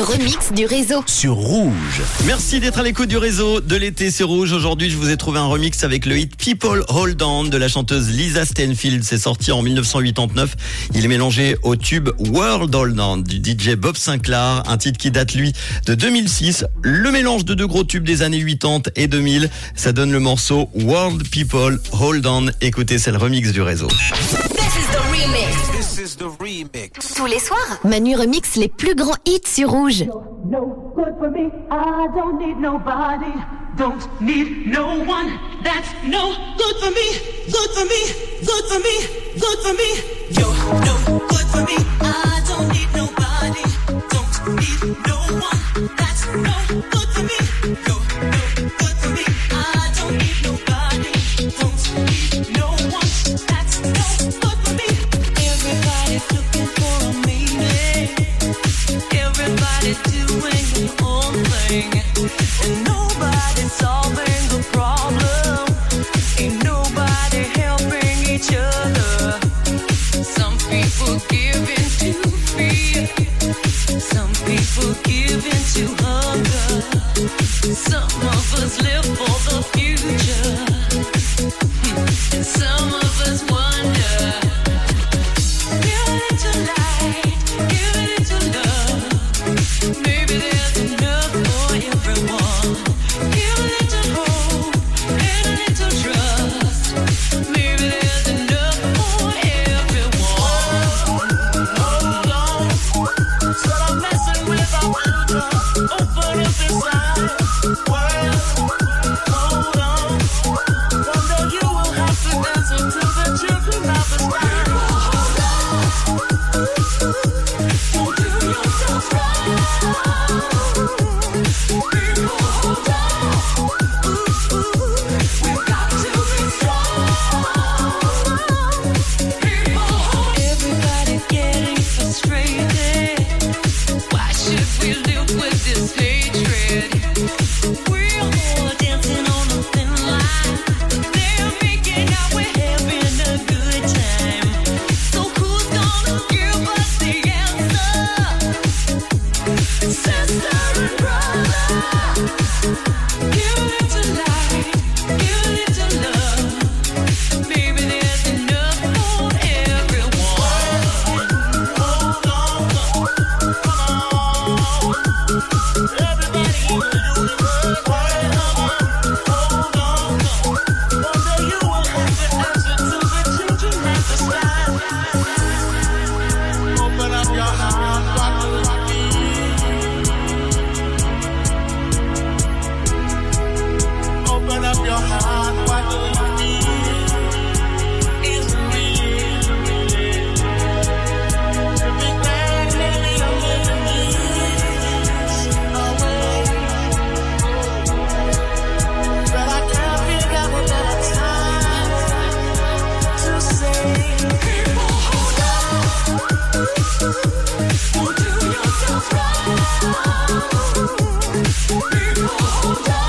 remix du réseau. sur Rouge. Merci d'être à l'écoute du réseau de l'été c'est rouge. Aujourd'hui, je vous ai trouvé un remix avec le hit People Hold On de la chanteuse Lisa Stanfield. C'est sorti en 1989. Il est mélangé au tube World Hold On du DJ Bob Sinclair, un titre qui date lui de 2006. Le mélange de deux gros tubes des années 80 et 2000, ça donne le morceau World People Hold On. Écoutez, c'est le remix du réseau. This is the remix. Tous les soirs, Manu remix les plus grands hits sur Rouge. no good for me. I don't need nobody, don't need no one. That's no good for me, good for me, good for me, good for me. You're no good for me. Some of us live for the future. cold. Amigos.